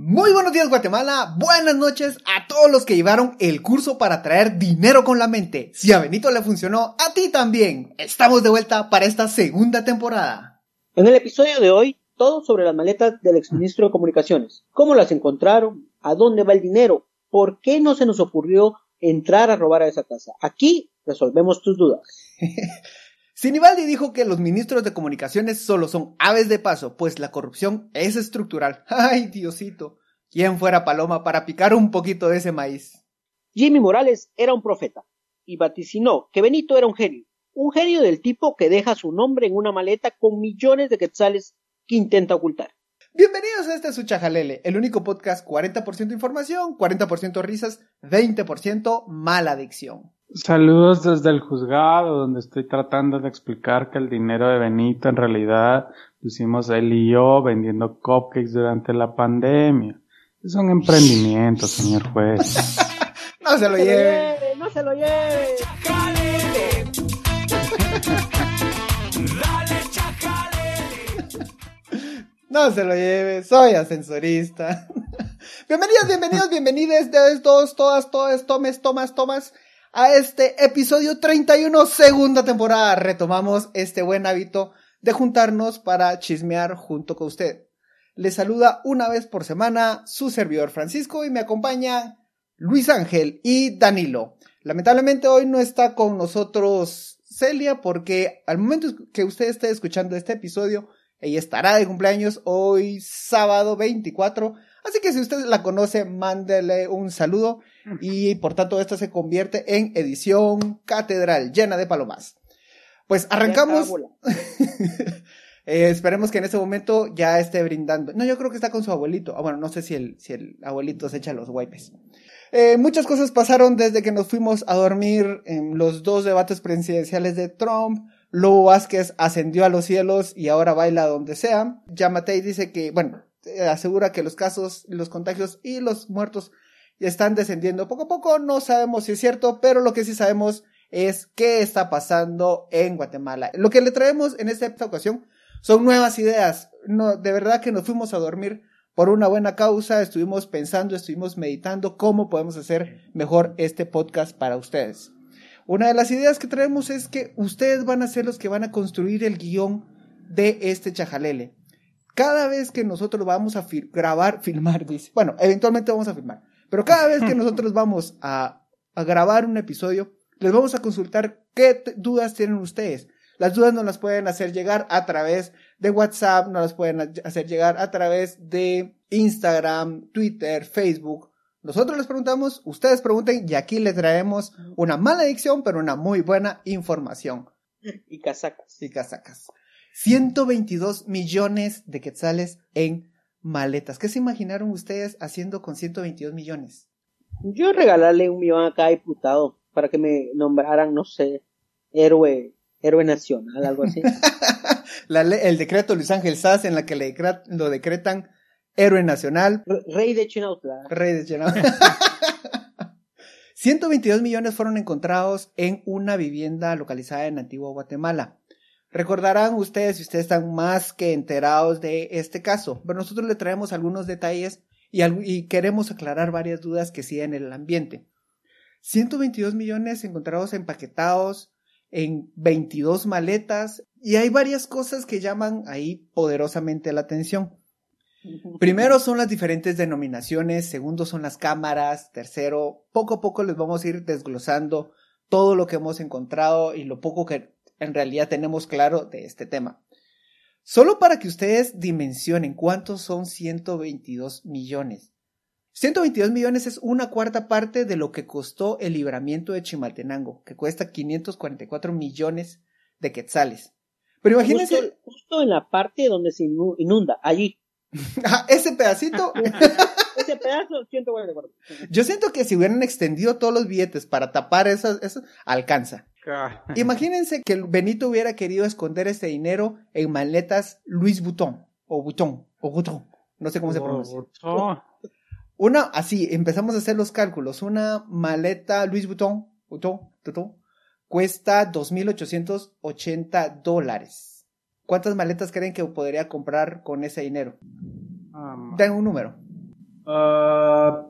Muy buenos días Guatemala, buenas noches a todos los que llevaron el curso para traer dinero con la mente. Si a Benito le funcionó, a ti también. Estamos de vuelta para esta segunda temporada. En el episodio de hoy, todo sobre las maletas del exministro de Comunicaciones. ¿Cómo las encontraron? ¿A dónde va el dinero? ¿Por qué no se nos ocurrió entrar a robar a esa casa? Aquí resolvemos tus dudas. Sinibaldi dijo que los ministros de comunicaciones solo son aves de paso, pues la corrupción es estructural. Ay, Diosito, ¿quién fuera Paloma para picar un poquito de ese maíz? Jimmy Morales era un profeta y vaticinó que Benito era un genio, un genio del tipo que deja su nombre en una maleta con millones de quetzales que intenta ocultar. Bienvenidos a este Suchajalele, el único podcast 40% información, 40% risas, 20% mala adicción. Saludos desde el juzgado, donde estoy tratando de explicar que el dinero de Benito en realidad lo hicimos él y yo vendiendo cupcakes durante la pandemia. Es un emprendimiento, señor juez. no se lo lleve. No se lo lleve. No se lo lleve, soy ascensorista. bienvenidos, bienvenidos, de todos, todas, todas, tomes, tomas, tomas a este episodio 31, segunda temporada. Retomamos este buen hábito de juntarnos para chismear junto con usted. Le saluda una vez por semana su servidor Francisco y me acompaña Luis Ángel y Danilo. Lamentablemente hoy no está con nosotros Celia porque al momento que usted esté escuchando este episodio, ella estará de cumpleaños hoy sábado 24. Así que si usted la conoce, mándele un saludo y por tanto esta se convierte en edición catedral llena de palomas. Pues arrancamos. eh, esperemos que en ese momento ya esté brindando. No, yo creo que está con su abuelito. Ah, bueno, no sé si el, si el abuelito se echa los wipes. Eh, muchas cosas pasaron desde que nos fuimos a dormir en los dos debates presidenciales de Trump. Luego Vázquez ascendió a los cielos y ahora baila donde sea. Yamatei dice que, bueno, asegura que los casos, los contagios y los muertos están descendiendo poco a poco. No sabemos si es cierto, pero lo que sí sabemos es qué está pasando en Guatemala. Lo que le traemos en esta ocasión son nuevas ideas. No, de verdad que nos fuimos a dormir por una buena causa, estuvimos pensando, estuvimos meditando cómo podemos hacer mejor este podcast para ustedes. Una de las ideas que traemos es que ustedes van a ser los que van a construir el guion de este chajalele. Cada vez que nosotros vamos a grabar, filmar, dice, bueno, eventualmente vamos a filmar, pero cada vez que nosotros vamos a, grabar un episodio, les vamos a consultar qué dudas tienen ustedes. Las dudas nos las pueden hacer llegar a través de WhatsApp, nos las pueden hacer llegar a través de Instagram, Twitter, Facebook. Nosotros les preguntamos, ustedes pregunten y aquí les traemos una mala adicción, pero una muy buena información. Y casacas. Y casacas. 122 millones de quetzales en maletas. ¿Qué se imaginaron ustedes haciendo con 122 millones? Yo regalarle un millón a cada diputado para que me nombraran, no sé, héroe, héroe nacional, algo así. el decreto Luis Ángel Sass en la que le lo decretan héroe nacional. Rey de Chinautla. Rey de Chinautla. 122 millones fueron encontrados en una vivienda localizada en Antigua Guatemala. Recordarán ustedes, si ustedes están más que enterados de este caso, pero nosotros le traemos algunos detalles y, queremos aclarar varias dudas que siguen en el ambiente. 122 millones encontrados empaquetados en 22 maletas y hay varias cosas que llaman ahí poderosamente la atención. Primero son las diferentes denominaciones, segundo son las cámaras, tercero, poco a poco les vamos a ir desglosando todo lo que hemos encontrado y lo poco que en realidad tenemos claro de este tema. Solo para que ustedes dimensionen cuántos son 122 millones. 122 millones es una cuarta parte de lo que costó el libramiento de Chimaltenango, que cuesta 544 millones de quetzales. Pero imagínense. Justo, en la parte donde se inunda, allí. Ah, ese pedacito. ese pedazo, siento Yo siento que si hubieran extendido todos los billetes para tapar eso, eso alcanza. Imagínense que Benito hubiera querido esconder este dinero en maletas Louis Vuitton o Vuitton o Vuitton, no sé cómo se pronuncia. Una, así, empezamos a hacer los cálculos. Una maleta Louis Vuitton, Vuitton, Vuitton cuesta 2.880 dólares. ¿Cuántas maletas creen que podría comprar con ese dinero? Den un número. Uh,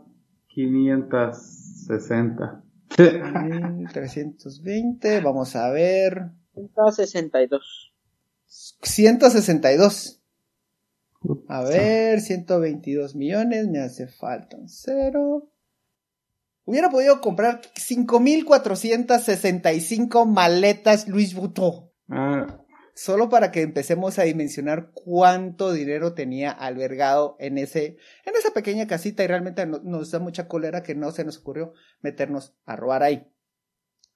560. 320, vamos a ver. 162. 162. A ver, 122 millones, me hace falta un cero. Hubiera podido comprar 5.465 maletas Luis Vuitton. Ah, Solo para que empecemos a dimensionar cuánto dinero tenía albergado en ese, en esa pequeña casita y realmente no- nos da mucha cólera que no se nos ocurrió meternos a robar ahí.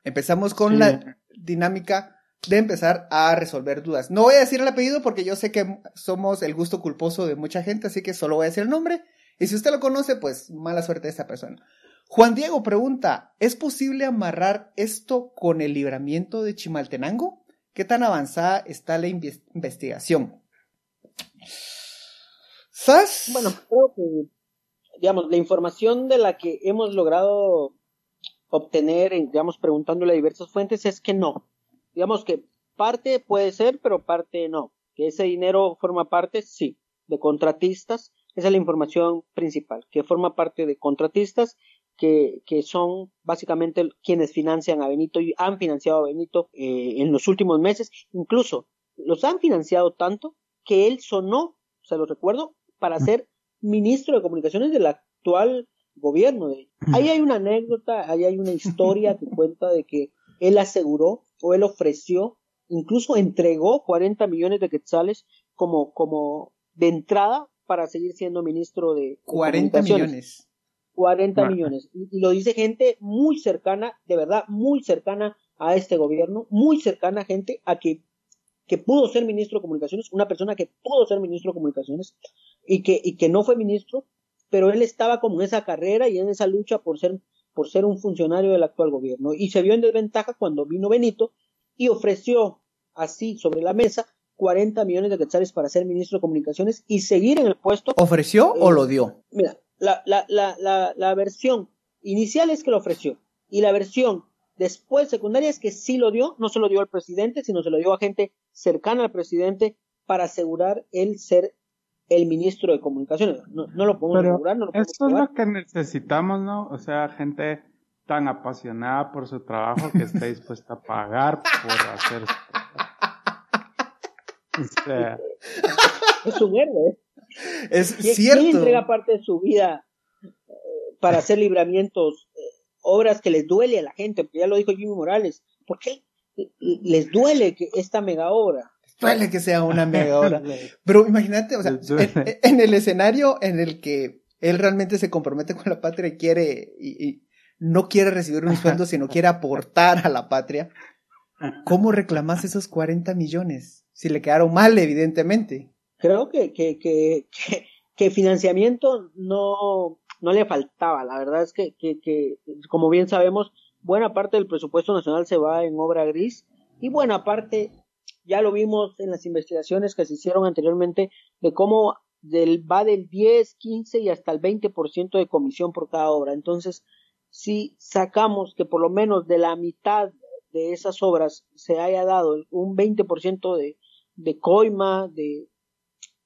Empezamos con Sí. la dinámica de empezar a resolver dudas. No voy a decir el apellido porque yo sé que somos el gusto culposo de mucha gente, así que solo voy a decir el nombre. Y si usted lo conoce, pues mala suerte de esta persona. Juan Diego pregunta, ¿es posible amarrar esto con el libramiento de Chimaltenango? ¿Qué tan avanzada está la inves- investigación? ¿Sas? Bueno, creo que, digamos, la información de la que hemos logrado obtener, en, digamos, preguntándole a diversas fuentes, es que no. Digamos que parte puede ser, pero parte no. Que ese dinero forma parte, sí, de contratistas. Esa es la información principal, que forma parte de contratistas que, que son básicamente quienes financian a Benito y han financiado a Benito eh, en los últimos meses. Incluso los han financiado tanto que él sonó, se lo recuerdo, para ser ministro de comunicaciones del actual gobierno. de- Ahí hay una anécdota, ahí hay una historia que cuenta de que él aseguró o él ofreció, incluso entregó 40 millones de quetzales como, como de entrada para seguir siendo ministro de, de 40 comunicaciones. millones. 40 Ah. millones. Y, y lo dice gente muy cercana, de verdad, muy cercana a este gobierno, muy cercana gente a que, que pudo ser ministro de comunicaciones, una persona que pudo ser ministro de comunicaciones y que, y que no fue ministro, pero él estaba como en esa carrera y en esa lucha por ser, por ser un funcionario del actual gobierno. Y se vio en desventaja cuando vino Benito y ofreció así sobre la mesa 40 millones de quetzales para ser ministro de comunicaciones y seguir en el puesto ¿Ofreció o Eh, lo dio? Mira, la, la, la, la, la versión inicial es que lo ofreció. Y la versión después secundaria es que sí lo dio, no se lo dio al presidente, sino se lo dio a gente cercana al presidente para asegurar el ser el ministro de comunicaciones. No, no lo podemos Pero asegurar, no lo podemos Eso es lo que necesitamos, ¿no? O sea, gente tan apasionada por su trabajo que esté dispuesta a pagar por hacer. O sea, Es un héroe. Es ¿Quién, cierto. quién entrega parte de su vida eh, para hacer libramientos, eh, obras que les duele a la gente? Porque ya lo dijo Jimmy Morales. ¿Por qué les duele que esta mega obra? Duele que sea una mega hora. Pero imagínate, o sea, en el escenario en el que él realmente se compromete con la patria y quiere, y, y no quiere recibir un sueldo, sino quiere aportar a la patria, ¿cómo reclamas esos 40 millones? Si le quedaron mal, evidentemente. Creo que, que, que, financiamiento no, no le faltaba. La verdad es que, como bien sabemos, buena parte del presupuesto nacional se va en obra gris y buena parte, ya lo vimos en las investigaciones que se hicieron anteriormente, de cómo del, va del 10, 15 y hasta el 20% de comisión por cada obra. Entonces, si sacamos que por lo menos de la mitad de esas obras se haya dado un 20% de, de coima, de,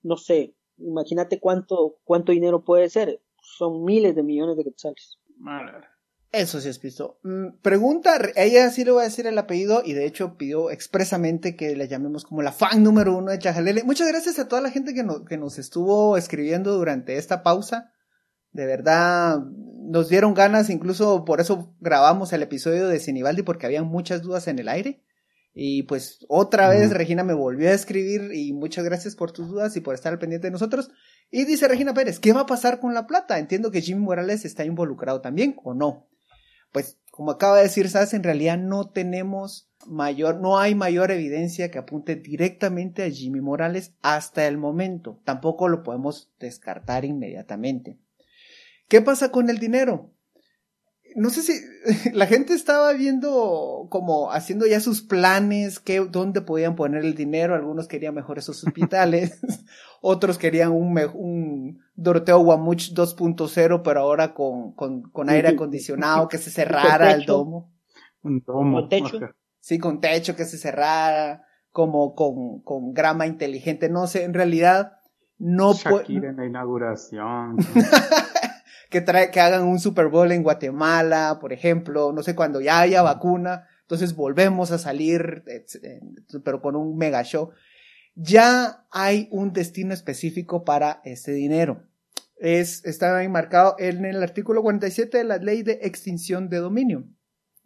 no sé, imagínate cuánto, cuánto dinero puede ser. Son miles de millones de quetzales. madre. Eso sí es pisto. Mm, Pregunta, ella sí le voy a decir el apellido y de hecho pidió expresamente que la llamemos como la fan número uno de Chajalele. Muchas gracias a toda la gente que, no- que nos estuvo escribiendo durante esta pausa. De verdad, nos dieron ganas, incluso por eso grabamos el episodio de Sinibaldi porque había muchas dudas en el aire. Y pues otra vez. Regina me volvió a escribir y muchas gracias por tus dudas y por estar al pendiente de nosotros. Y dice Regina Pérez, ¿qué va a pasar con la plata? Entiendo que Jimmy Morales está involucrado también o no. Pues como acaba de decir Sas, en realidad no tenemos mayor, no hay mayor evidencia que apunte directamente a Jimmy Morales hasta el momento. Tampoco lo podemos descartar inmediatamente. ¿Qué pasa con el dinero? No sé si la gente estaba viendo como haciendo ya sus planes, qué, dónde podían poner el dinero. Algunos querían mejor esos hospitales, otros querían un, un Doroteo Guamuch 2.0, pero ahora con, con, con aire acondicionado, que se cerrara el domo. Un domo. Con techo. Sí, con techo que se cerrara, como con, con grama inteligente. No sé, en realidad no Shakira en la inauguración. Que, trae, que hagan un Super Bowl en Guatemala, por ejemplo, no sé, cuando ya haya vacuna, entonces volvemos a salir, pero con un mega show. Ya hay un destino específico para ese dinero. Es, está enmarcado en el artículo 47 de la ley de extinción de dominio.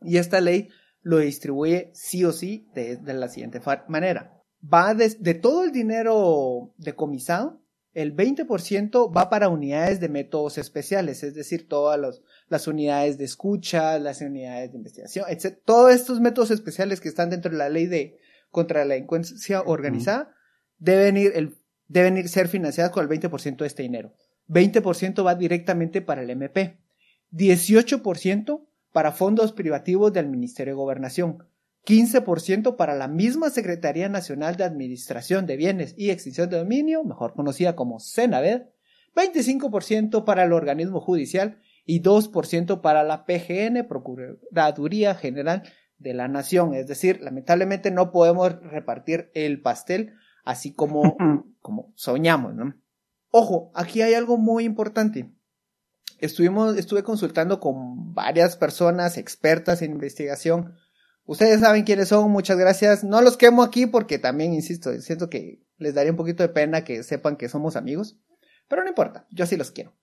Y esta ley lo distribuye sí o sí de, la siguiente manera. Va de, de todo el dinero decomisado, el 20% va para unidades de métodos especiales, es decir, todas las unidades de escucha, las unidades de investigación, etc. Todos estos métodos especiales que están dentro de la ley de contra la delincuencia organizada deben ir, el, deben ir ser financiadas con el 20% de este dinero. 20% va directamente para el MP. 18% para fondos privativos del Ministerio de Gobernación, 15% para la misma Secretaría Nacional de Administración de Bienes y Extinción de Dominio, mejor conocida como CENAVED, 25% para el organismo judicial y 2% para la PGN, Procuraduría General de la Nación. Es decir, lamentablemente no podemos repartir el pastel así como, como soñamos, ¿no? Ojo, aquí hay algo muy importante estuvimos, estuve consultando con varias personas expertas en investigación. Ustedes saben quiénes son, muchas gracias. No los quemo aquí porque también, insisto, siento que les daría un poquito de pena que sepan que somos amigos. Pero no importa, yo sí los quiero.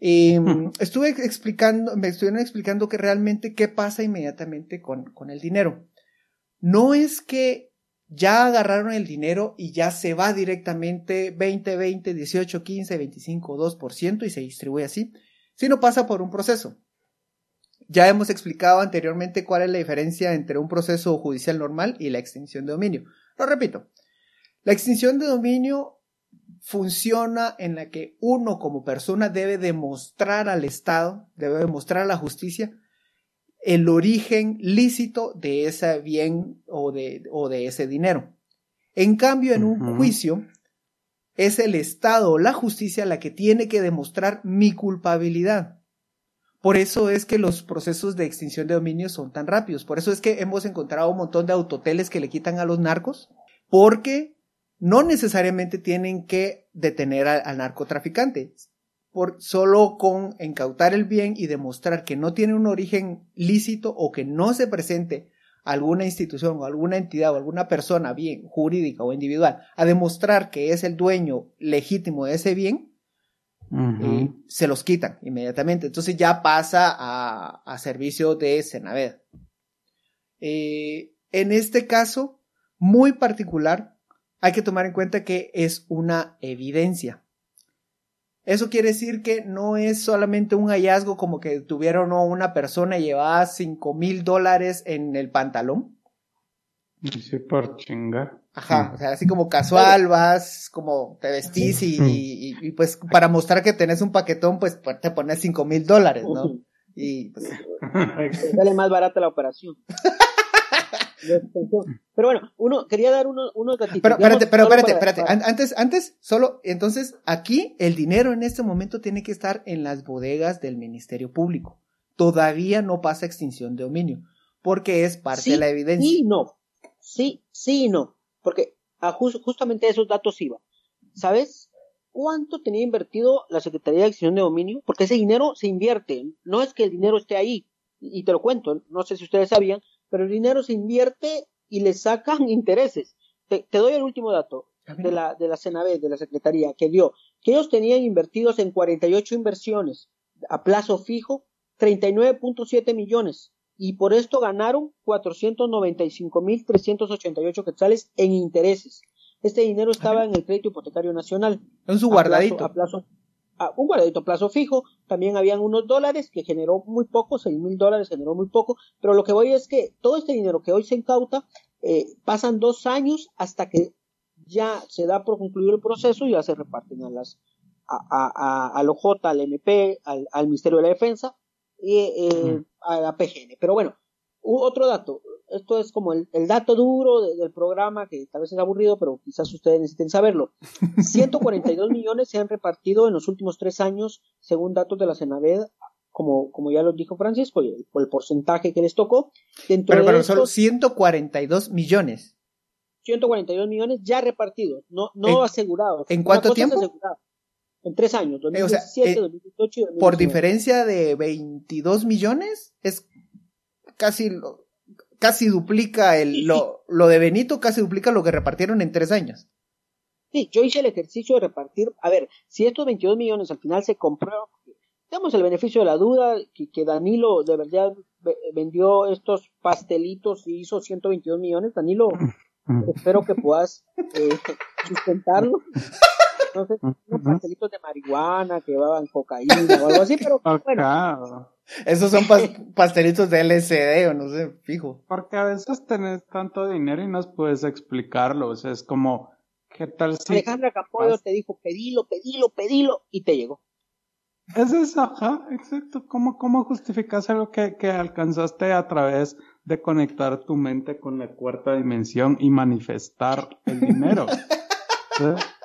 Y estuve explicando, me estuvieron explicando que realmente qué pasa inmediatamente con, con el dinero. No es que ya agarraron el dinero y ya se va directamente 20, 20, 18, 15, 25, 2% y se distribuye así sino pasa por un proceso. Ya hemos explicado anteriormente cuál es la diferencia entre un proceso judicial normal y la extinción de dominio. Lo repito, la extinción de dominio funciona en la que uno como persona debe demostrar al Estado, debe demostrar a la justicia el origen lícito de ese bien o de, o de ese dinero. En cambio, en un juicio, es el Estado o la justicia la que tiene que demostrar mi culpabilidad. Por eso es que los procesos de extinción de dominio son tan rápidos. Por eso es que hemos encontrado un montón de autoteles que le quitan a los narcos, porque no necesariamente tienen que detener al, narcotraficante. Por, solo con incautar el bien y demostrar que no tiene un origen lícito o que no se presente alguna institución o alguna entidad o alguna persona, bien jurídica o individual, a demostrar que es el dueño legítimo de ese bien, eh, se los quitan inmediatamente. Entonces ya pasa a, servicio de Senaved. Eh, en este caso, muy particular, hay que tomar en cuenta que es una evidencia. Eso quiere decir que no es solamente un hallazgo como que tuvieron una persona y llevaba cinco mil dólares en el pantalón. Sí, por chingar. Ajá, o sea, así como casual vas, como te vestís y, y, pues para mostrar que tenés un paquetón, pues te pones cinco mil dólares, ¿no? Y pues... Sale más barata la operación. Pero bueno, uno quería dar uno, unos gatitos. Pero espérate, pero espérate, espérate. Antes, antes, solo, entonces, aquí el dinero en este momento tiene que estar en las bodegas del Ministerio Público. Todavía no pasa extinción de dominio, porque es parte de la evidencia. Sí, no. Sí, sí, no. Porque a justamente esos datos iba. ¿Sabes? ¿Cuánto tenía invertido la Secretaría de Extinción de Dominio? Porque ese dinero se invierte. No es que el dinero esté ahí. Y te lo cuento. No sé si ustedes sabían pero el dinero se invierte y le sacan intereses. Te, doy el último dato de la, de la de la Secretaría, que dio que ellos tenían invertidos en 48 inversiones a plazo fijo 39.7 millones y por esto ganaron 495.388 quetzales en intereses. Este dinero estaba en el crédito hipotecario nacional. En su guardadito. a plazo un guardadito a plazo fijo, también habían unos dólares que generó muy poco, seis mil dólares generó muy poco, pero lo que voy es que todo este dinero que hoy se incauta, eh, pasan dos años hasta que ya se da por concluido el proceso y ya se reparten a las, a, a, a, al OJ, al MP, al, al Ministerio de la Defensa y eh, a la PGN. Pero bueno, otro dato, esto es como el, dato duro del programa, que tal vez es aburrido, pero quizás ustedes necesiten saberlo. 142 millones se han repartido en los últimos tres años, según datos de la Senaved, como, como ya lo dijo Francisco, por el, porcentaje que les tocó. pero, pero solo 142 millones. 142 millones ya repartidos, no, no asegurados. ¿En cuánto tiempo? En tres años, 2017, eh, 2018 y 2019. Por diferencia de 22 millones, es casi, casi duplica el, lo, lo de Benito, casi duplica lo que repartieron en tres años. Sí, yo hice el ejercicio de repartir, a ver, si estos 22 millones al final se compró, damos el beneficio de la duda, que, que Danilo de verdad vendió estos pastelitos y hizo 122 millones, Danilo, espero que puedas eh, sustentarlo. Entonces, unos pastelitos de marihuana que llevaban cocaína o algo así, pero bueno. Esos son pastelitos de LSD o no sé, fijo. Porque a veces tenés tanto dinero y no puedes explicarlo, o sea, es como, ¿qué tal si... Alejandra Campoyo te dijo, pedilo, pedilo, pedilo, y te llegó. Es eso, ajá, exacto. ¿Cómo, cómo justificas algo que, que alcanzaste a través de conectar tu mente con la cuarta dimensión y manifestar el dinero?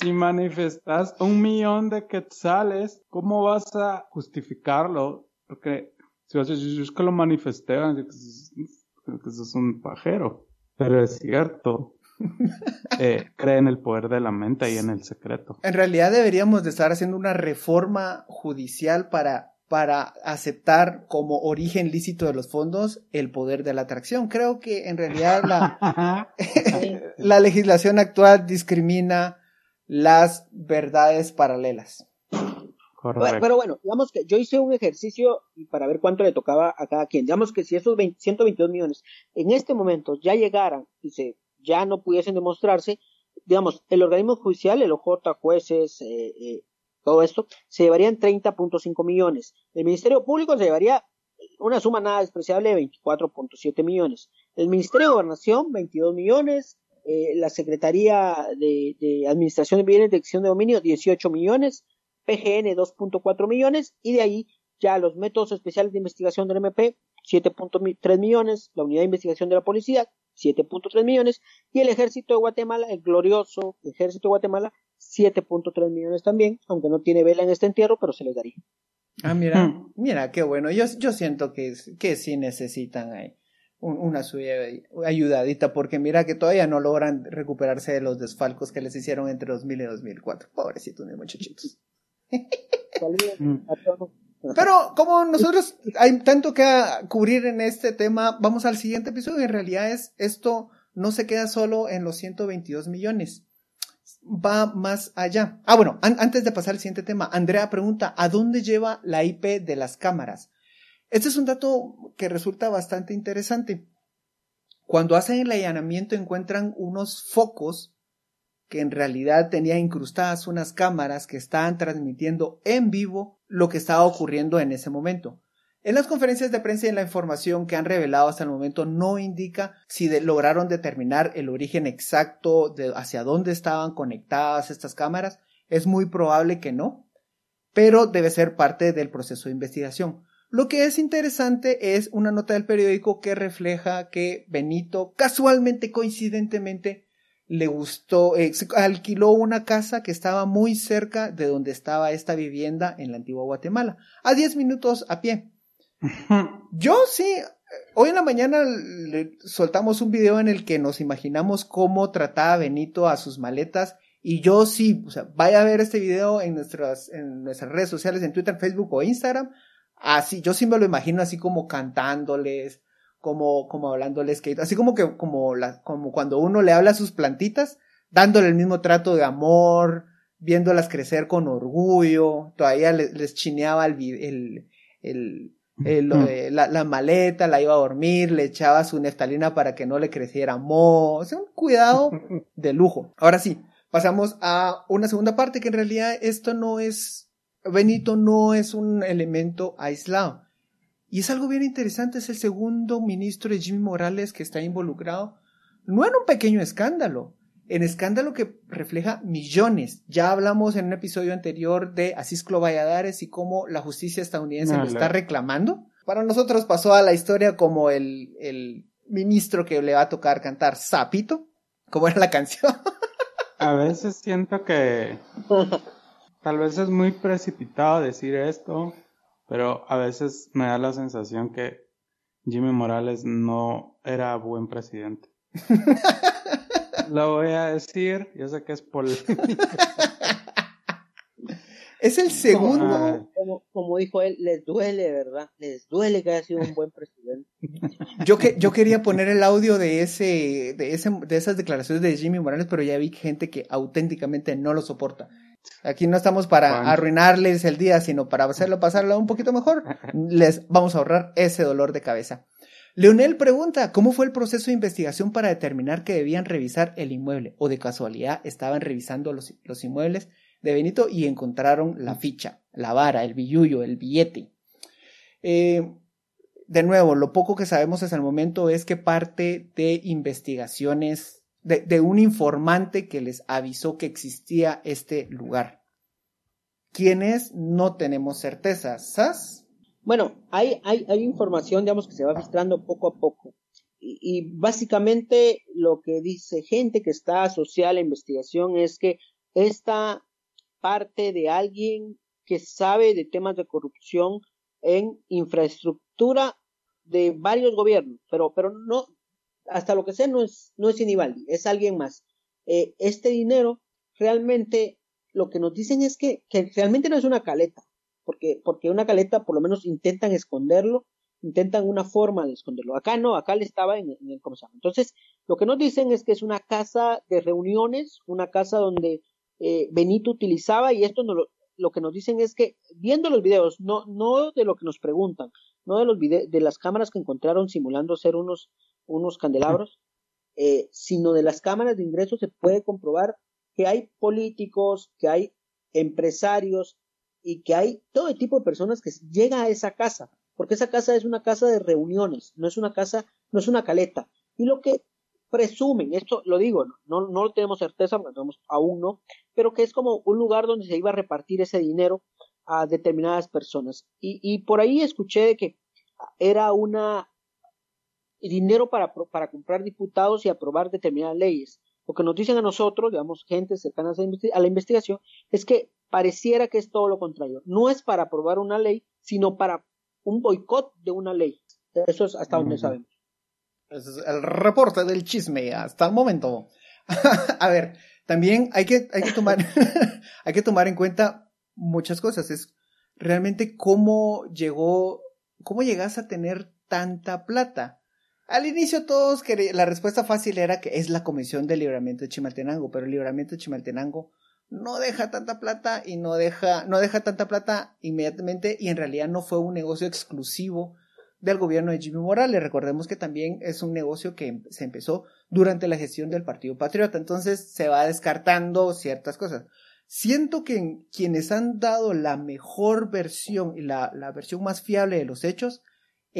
si manifestas un millón de quetzales, ¿cómo vas a justificarlo? Porque si vas a decir, es que lo manifesté, creo que eso es un pajero. Pero es cierto. Eh, cree en el poder de la mente y en el secreto. En realidad deberíamos de estar haciendo una reforma judicial para, para aceptar como origen lícito de los fondos el poder de la atracción. Creo que en realidad la, la legislación actual discrimina las verdades paralelas. Pero bueno, digamos que yo hice un ejercicio para ver cuánto le tocaba a cada quien. Digamos que si esos 122 millones en este momento ya llegaran y se, ya no pudiesen demostrarse, digamos, el organismo judicial, el OJ, jueces, eh, eh, todo esto, se llevarían 30.5 millones. El Ministerio Público se llevaría una suma nada despreciable de 24.7 millones. El Ministerio de Gobernación, 22 millones. Eh, la Secretaría de, Administración de Bienes de Excepción de Dominio, 18 millones, PGN 2.4 millones, y de ahí ya los métodos especiales de investigación del MP, 7.3 millones, la unidad de investigación de la policía, 7.3 millones, y el ejército de Guatemala, el glorioso ejército de Guatemala, 7.3 millones también, aunque no tiene vela en este entierro, pero se les daría. Ah, mira, hmm. mira, qué bueno. Yo, yo siento que, que sí necesitan ahí una suya ayudadita, porque mira que todavía no logran recuperarse de los desfalcos que les hicieron entre 2000 y 2004. Pobrecitos mis muchachitos. Pero como nosotros hay tanto que cubrir en este tema, vamos al siguiente episodio. En realidad es esto no se queda solo en los 122 millones. Va más allá. Ah, bueno, antes de pasar al siguiente tema, Andrea pregunta, ¿a dónde lleva la IP de las cámaras? Este es un dato que resulta bastante interesante. Cuando hacen el allanamiento encuentran unos focos que en realidad tenían incrustadas unas cámaras que estaban transmitiendo en vivo lo que estaba ocurriendo en ese momento. En las conferencias de prensa y en la información que han revelado hasta el momento no indica si lograron determinar el origen exacto de hacia dónde estaban conectadas estas cámaras. Es muy probable que no, pero debe ser parte del proceso de investigación. Lo que es interesante es una nota del periódico que refleja que Benito casualmente, coincidentemente, le gustó, eh, alquiló una casa que estaba muy cerca de donde estaba esta vivienda en la antigua Guatemala, a 10 minutos a pie. Yo sí, hoy en la mañana le soltamos un video en el que nos imaginamos cómo trataba Benito a sus maletas y yo sí, o sea, vaya a ver este video en nuestras, en nuestras redes sociales, en Twitter, Facebook o Instagram, Así, yo sí me lo imagino así como cantándoles, como, como hablándoles que, así como que, como la, como cuando uno le habla a sus plantitas, dándole el mismo trato de amor, viéndolas crecer con orgullo, todavía les, chineaba el, el, el, el la, la, maleta, la iba a dormir, le echaba su neftalina para que no le creciera mo, o sea, un cuidado de lujo. Ahora sí, pasamos a una segunda parte que en realidad esto no es Benito no es un elemento aislado. Y es algo bien interesante, es el segundo ministro de Jimmy Morales que está involucrado, no en un pequeño escándalo, en escándalo que refleja millones. Ya hablamos en un episodio anterior de Asisclo Valladares y cómo la justicia estadounidense lo está reclamando. Para nosotros pasó a la historia como el, el ministro que le va a tocar cantar Sapito, como era la canción. A veces siento que tal vez es muy precipitado decir esto, pero a veces me da la sensación que Jimmy Morales no era buen presidente. Lo voy a decir, yo sé que es polémico. Es el segundo. Como, como, dijo él, les duele, ¿verdad? Les duele que haya sido un buen presidente. Yo, que, yo quería poner el audio de ese, de ese, de esas declaraciones de Jimmy Morales, pero ya vi gente que auténticamente no lo soporta. Aquí no estamos para arruinarles el día, sino para hacerlo pasarlo un poquito mejor. Les vamos a ahorrar ese dolor de cabeza. Leonel pregunta, ¿cómo fue el proceso de investigación para determinar que debían revisar el inmueble? ¿O de casualidad estaban revisando los, los inmuebles de Benito y encontraron la ficha, la vara, el billullo, el billete? Eh, de nuevo, lo poco que sabemos hasta el momento es que parte de investigaciones de, un informante que les avisó que existía este lugar. ¿Quién es? No tenemos certeza. ¿Sas? Bueno, hay, hay, hay información, digamos, que se va filtrando poco a poco. Y, básicamente lo que dice gente que está asociada a la investigación es que esta parte de alguien que sabe de temas de corrupción en infraestructura de varios gobiernos, pero, pero no, hasta lo que sé no es, no es Inibaldi, es alguien más. Eh, este dinero realmente lo que nos dicen es que, que realmente no es una caleta, porque, porque una caleta por lo menos intentan esconderlo, intentan una forma de esconderlo. Acá no, acá le estaba en, el ¿cómo Entonces, lo que nos dicen es que es una casa de reuniones, una casa donde eh, Benito utilizaba, y esto no lo, lo que nos dicen es que viendo los videos, no, no de lo que nos preguntan, no de los de las cámaras que encontraron simulando ser unos, unos candelabros, eh, sino de las cámaras de ingreso se puede comprobar que hay políticos, que hay empresarios, y que hay todo tipo de personas que llega a esa casa, porque esa casa es una casa de reuniones, no es una casa, no es una caleta. Y lo que presumen, esto lo digo, no, no lo tenemos certeza, aún no, pero que es como un lugar donde se iba a repartir ese dinero a determinadas personas. Y, y por ahí escuché de que era una dinero para, para comprar diputados y aprobar determinadas leyes. Lo que nos dicen a nosotros, digamos, gente cercana a la investigación, es que pareciera que es todo lo contrario. No es para aprobar una ley, sino para un boicot de una ley. Eso es hasta donde sabemos. Ese es el reporte del chisme hasta el momento. a ver, también hay que, hay que tomar, hay que tomar en cuenta muchas cosas. Es realmente cómo llegó, cómo llegas a tener tanta plata. Al inicio todos querían, la respuesta fácil era que es la Comisión de Libramiento de Chimaltenango, pero el Libramiento de Chimaltenango no deja tanta plata y no deja, no deja tanta plata inmediatamente y en realidad no fue un negocio exclusivo del gobierno de Jimmy Morales. Recordemos que también es un negocio que se empezó durante la gestión del Partido Patriota, entonces se va descartando ciertas cosas. Siento que quienes han dado la mejor versión y la, la versión más fiable de los hechos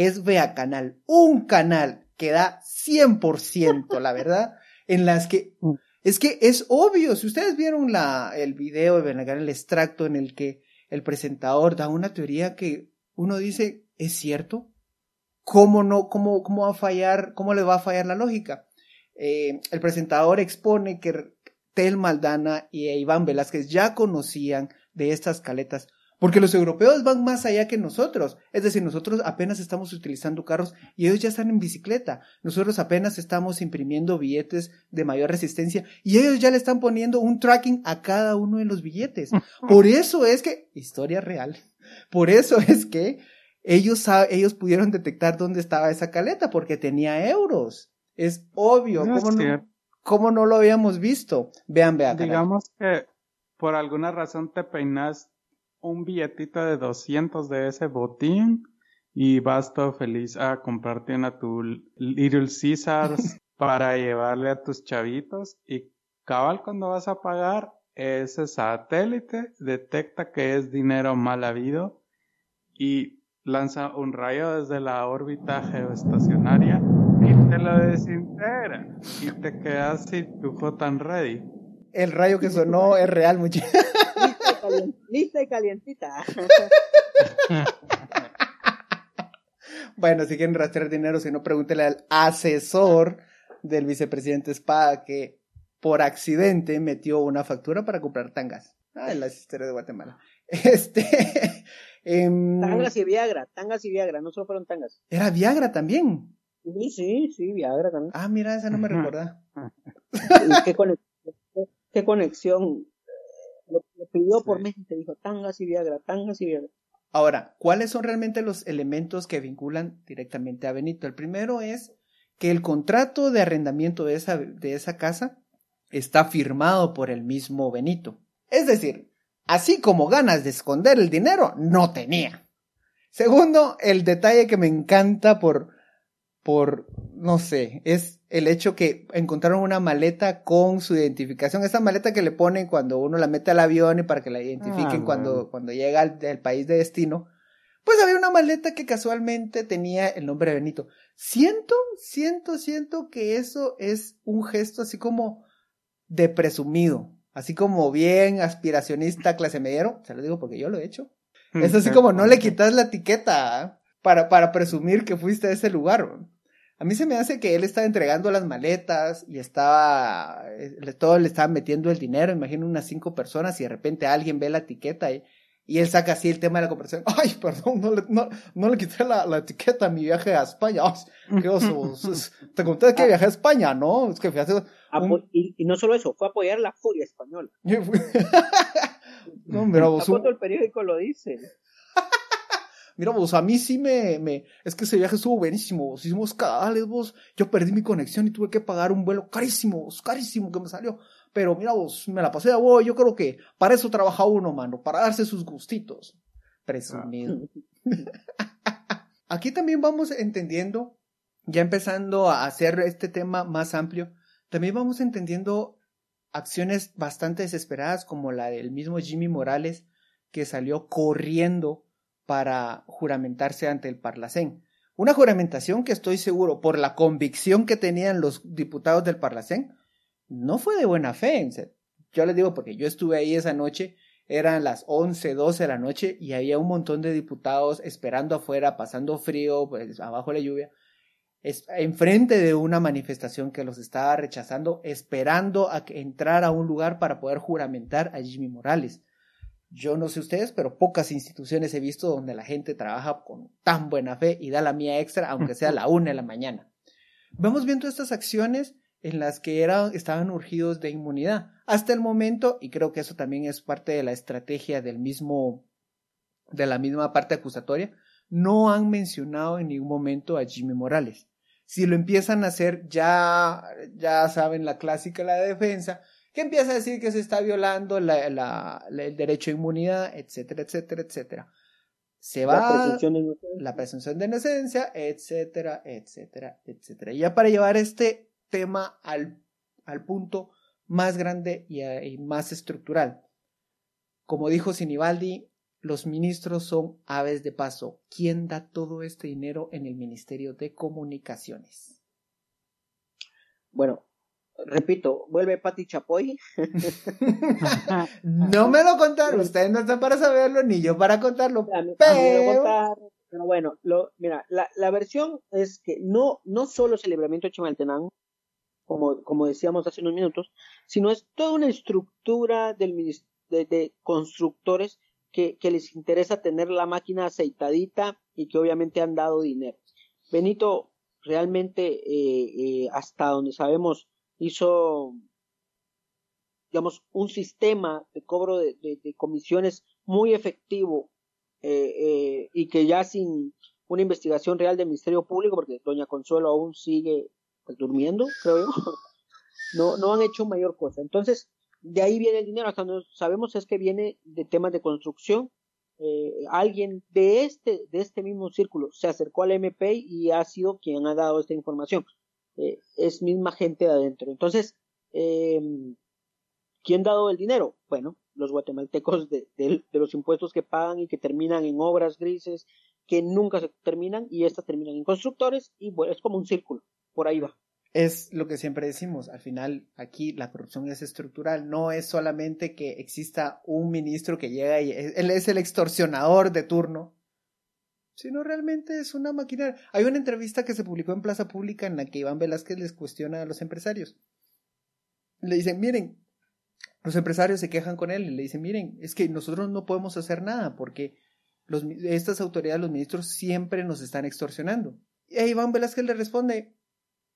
es Vea Canal, un canal que da 100%, la verdad, en las que mm. Es que es obvio, si ustedes vieron la, el video de el extracto en el que el presentador da una teoría que uno dice, ¿es cierto? ¿Cómo no, cómo, cómo va a fallar, cómo le va a fallar la lógica? Eh, el presentador expone que Tel Maldana y Iván Velázquez ya conocían de estas caletas porque los europeos van más allá que nosotros. Es decir, nosotros apenas estamos utilizando carros y ellos ya están en bicicleta. Nosotros apenas estamos imprimiendo billetes de mayor resistencia y ellos ya le están poniendo un tracking a cada uno de los billetes. Por eso es que, historia real, por eso es que ellos, ellos pudieron detectar dónde estaba esa caleta porque tenía euros. Es obvio. ¿Cómo, no, ¿Cómo no lo habíamos visto? Vean, vean. Digamos que por alguna razón te peinas un billetito de 200 de ese botín y vas todo feliz a comprarte una tu Little Caesars para llevarle a tus chavitos y cabal cuando vas a pagar ese satélite detecta que es dinero mal habido y lanza un rayo desde la órbita geoestacionaria y te lo desintegra y te quedas sin tu tan ready. El rayo que sonó es real, muchachos. lista y calientita. bueno, si quieren rastrear dinero, si no, pregúntele al asesor del vicepresidente Espada que por accidente metió una factura para comprar tangas. Ah, la historia de Guatemala. Este. Em, tangas y Viagra, tangas y Viagra, no solo fueron tangas. Era Viagra también. Sí, sí, sí, Viagra también. Ah, mira, esa no me recuerda. ¿Qué, conexión? ¿Qué conexión? Lo, pidió por México y dijo tangas y Viagra, tangas y Viagra. Ahora, ¿cuáles son realmente los elementos que vinculan directamente a Benito? El primero es que el contrato de arrendamiento de esa, de esa casa está firmado por el mismo Benito. Es decir, así como ganas de esconder el dinero, no tenía. Segundo, el detalle que me encanta por, por, no sé, es el hecho que encontraron una maleta con su identificación. Esa maleta que le ponen cuando uno la mete al avión y para que la identifiquen ah, cuando, cuando llega al, país de destino. Pues había una maleta que casualmente tenía el nombre de Benito. Siento, siento, siento que eso es un gesto así como de presumido, así como bien aspiracionista clase mediero. Se lo digo porque yo lo he hecho. Mm, es así como no le quitas la etiqueta ¿ah? para, para presumir que fuiste a ese lugar. A mí se me hace que él estaba entregando las maletas y estaba, eh, todo le estaba metiendo el dinero, imagino unas cinco personas y de repente alguien ve la etiqueta y, y él saca así el tema de la conversación. Ay, perdón, no le, no, no le quité la, la, etiqueta a mi viaje a España. qué oso. Te conté que viajé a España, ¿no? Es que fui y, y, no solo eso, fue a apoyar la furia española. no, mira, vos... el periódico lo dice? Mira vos, a mí sí me, me, es que ese viaje estuvo buenísimo, vos hicimos cadales, vos, yo perdí mi conexión y tuve que pagar un vuelo carísimo, vos, carísimo que me salió, pero mira vos, me la pasé a vos, yo creo que para eso trabaja uno, mano, para darse sus gustitos. Presumido. Aquí también vamos entendiendo, ya empezando a hacer este tema más amplio, también vamos entendiendo acciones bastante desesperadas como la del mismo Jimmy Morales que salió corriendo para juramentarse ante el Parlacén. Una juramentación que estoy seguro, por la convicción que tenían los diputados del Parlacén, no fue de buena fe. Yo les digo porque yo estuve ahí esa noche, eran las 11, 12 de la noche y había un montón de diputados esperando afuera, pasando frío, pues abajo la lluvia, enfrente de una manifestación que los estaba rechazando, esperando a que entrar a un lugar para poder juramentar a Jimmy Morales. Yo no sé ustedes, pero pocas instituciones he visto donde la gente trabaja con tan buena fe y da la mía extra, aunque sea la una de la mañana. Vemos viendo estas acciones en las que eran, estaban urgidos de inmunidad. Hasta el momento, y creo que eso también es parte de la estrategia del mismo, de la misma parte acusatoria, no han mencionado en ningún momento a Jimmy Morales. Si lo empiezan a hacer, ya, ya saben la clásica, la defensa, que empieza a decir que se está violando la, la, el derecho a inmunidad, etcétera, etcétera, etcétera. Se va la presunción de inocencia, la presunción de inocencia etcétera, etcétera, etcétera. Y ya para llevar este tema al, al punto más grande y, y más estructural. Como dijo Sinibaldi, los ministros son aves de paso. ¿Quién da todo este dinero en el Ministerio de Comunicaciones? Bueno, repito, vuelve Pati Chapoy. no me lo contaron, ustedes no están para saberlo, ni yo para contarlo. pero... bueno, lo, mira, la, la, versión es que no, no solo es el libramiento de Chimaltenango, como, como decíamos hace unos minutos, sino es toda una estructura del de, de constructores que, que, les interesa tener la máquina aceitadita y que obviamente han dado dinero. Benito realmente, eh, eh, hasta donde sabemos, hizo, digamos, un sistema de cobro de, comisiones muy efectivo eh, eh, y que ya sin una investigación real del Ministerio Público, porque Doña Consuelo aún sigue pues, durmiendo, creo yo, no, no han hecho mayor cosa. Entonces, de ahí viene el dinero, hasta donde sabemos es que viene de temas de construcción. Eh, alguien de este, de este mismo círculo se acercó al MP y ha sido quien ha dado esta información. Eh, es misma gente de adentro. Entonces, eh, ¿quién dado el dinero? Bueno, los guatemaltecos de, los impuestos que pagan y que terminan en obras grises que nunca se terminan y estas terminan en constructores y bueno, es como un círculo, por ahí va. Es lo que siempre decimos, al final aquí la corrupción es estructural, no es solamente que exista un ministro que llega y él es el extorsionador de turno, sino realmente es una máquina. Hay una entrevista que se publicó en Plaza Pública en la que Iván Velázquez les cuestiona a los empresarios. Le dicen, miren, los empresarios se quejan con él y le dicen, miren, es que nosotros no podemos hacer nada porque los, estas autoridades, los ministros, siempre nos están extorsionando. Y a Iván Velázquez le responde,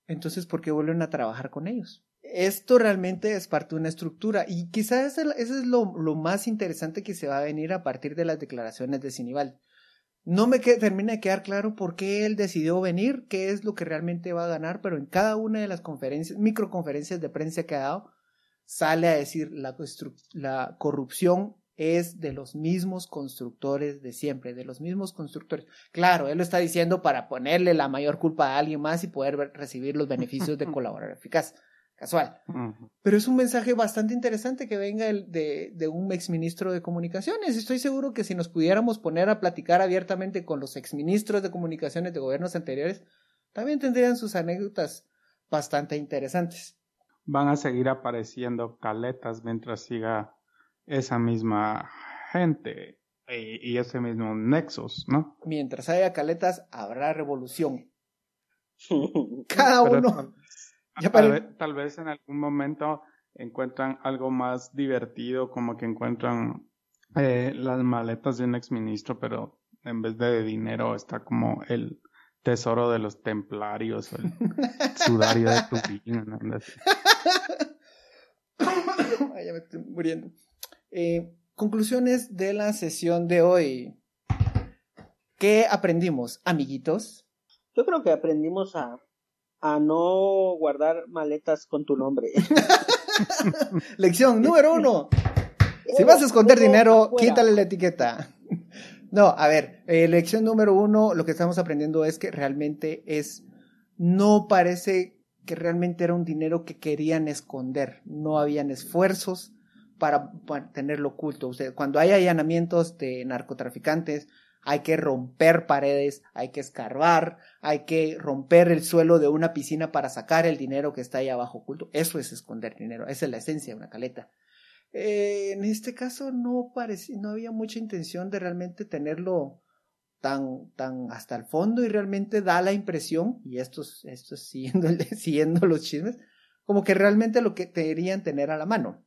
entonces, ¿por qué vuelven a trabajar con ellos? Esto realmente es parte de una estructura y quizás eso es lo, lo más interesante que se va a venir a partir de las declaraciones de Sinibal. No me termina de quedar claro por qué él decidió venir, qué es lo que realmente va a ganar, pero en cada una de las conferencias, microconferencias de prensa que ha dado, sale a decir la, la corrupción es de los mismos constructores de siempre, de los mismos constructores. Claro, él lo está diciendo para ponerle la mayor culpa a alguien más y poder recibir los beneficios de colaborar eficaz casual. Pero es un mensaje bastante interesante que venga el de, de un exministro de comunicaciones. Estoy seguro que si nos pudiéramos poner a platicar abiertamente con los exministros de comunicaciones de gobiernos anteriores, también tendrían sus anécdotas bastante interesantes. Van a seguir apareciendo caletas mientras siga esa misma gente y, ese mismo nexos, ¿no? Mientras haya caletas, habrá revolución. Cada uno. Tal, vez, en algún momento encuentran algo más divertido, como que encuentran eh, las maletas de un exministro, pero en vez de dinero está como el tesoro de los templarios o el sudario de Turín. Ay, ya me estoy muriendo. Eh, conclusiones de la sesión de hoy. ¿Qué aprendimos, amiguitos? Yo creo que aprendimos a a no guardar maletas con tu nombre. Lección número uno. Si vas a esconder dinero, quítale la etiqueta. No, a ver, eh, lección número uno, lo que estamos aprendiendo es que realmente es, no parece que realmente era un dinero que querían esconder, no habían esfuerzos para mantenerlo oculto. O sea, cuando hay allanamientos de narcotraficantes, hay que romper paredes, hay que escarbar, hay que romper el suelo de una piscina para sacar el dinero que está ahí abajo oculto. Eso es esconder dinero, esa es la esencia de una caleta. Eh, en este caso no parecía, no había mucha intención de realmente tenerlo tan, tan hasta el fondo y realmente da la impresión, y esto, esto es siguiendo, siguiendo los chismes, como que realmente lo que querían tener a la mano.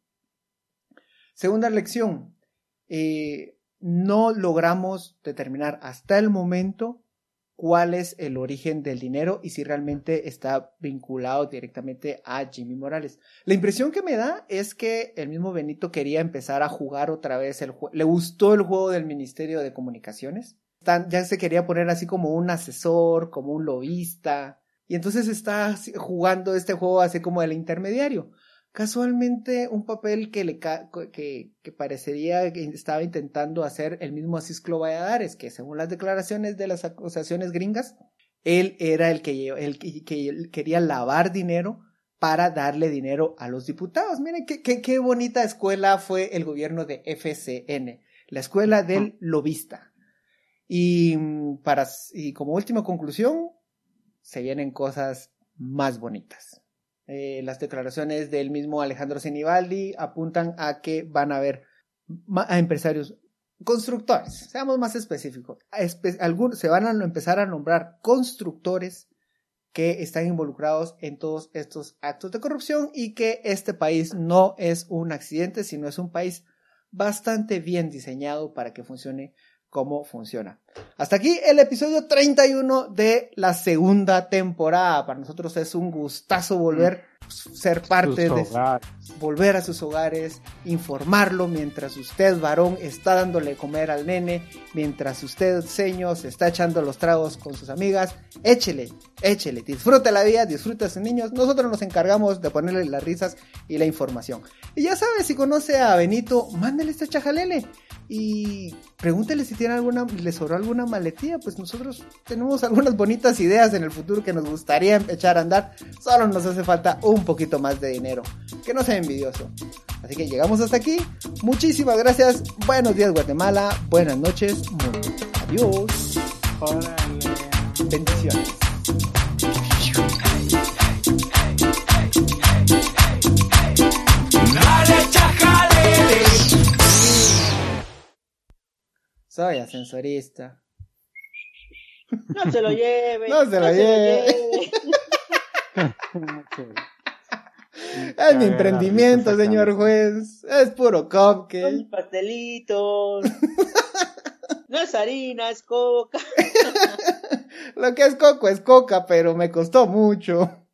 Segunda lección, eh, no logramos determinar hasta el momento cuál es el origen del dinero y si realmente está vinculado directamente a Jimmy Morales. La impresión que me da es que el mismo Benito quería empezar a jugar otra vez el juego. Le gustó el juego del Ministerio de Comunicaciones. ya se quería poner así como un asesor, como un lobista. Y entonces está jugando este juego así como el intermediario casualmente un papel que le que, que parecería que estaba intentando hacer el mismo Asisclo Valladares, que según las declaraciones de las acusaciones gringas, él era el que, el que, quería lavar dinero para darle dinero a los diputados. Miren qué, qué, qué bonita escuela fue el gobierno de FCN, la escuela del lobista. Y, para, y como última conclusión, se vienen cosas más bonitas. Eh, las declaraciones del mismo Alejandro Senibaldi apuntan a que van a haber a empresarios constructores, seamos más específicos, se van a empezar a nombrar constructores que están involucrados en todos estos actos de corrupción y que este país no es un accidente, sino es un país bastante bien diseñado para que funcione cómo funciona. Hasta aquí el episodio 31 de la segunda temporada. Para nosotros es un gustazo volver ser parte de volver a sus hogares, informarlo mientras usted varón está dándole comer al nene, mientras usted señor se está echando los tragos con sus amigas, échele, échele, disfrute la vida, disfrute a sus niños, nosotros nos encargamos de ponerle las risas y la información. Y ya sabe, si conoce a Benito, mándele este chajalele y pregúntele si tiene alguna, le sobró alguna maletilla, pues nosotros tenemos algunas bonitas ideas en el futuro que nos gustaría echar a andar, solo nos hace falta un poquito más de dinero, que no sea envidioso. Así que llegamos hasta aquí, muchísimas gracias, buenos días Guatemala, buenas noches, adiós, bendiciones. Soy ascensorista. No se lo lleve. No se lo lleve. es mi emprendimiento, señor juez. Es puro cupcake. pastelitos. no es harina, es coca. Lo que es coco es coca, pero me costó mucho.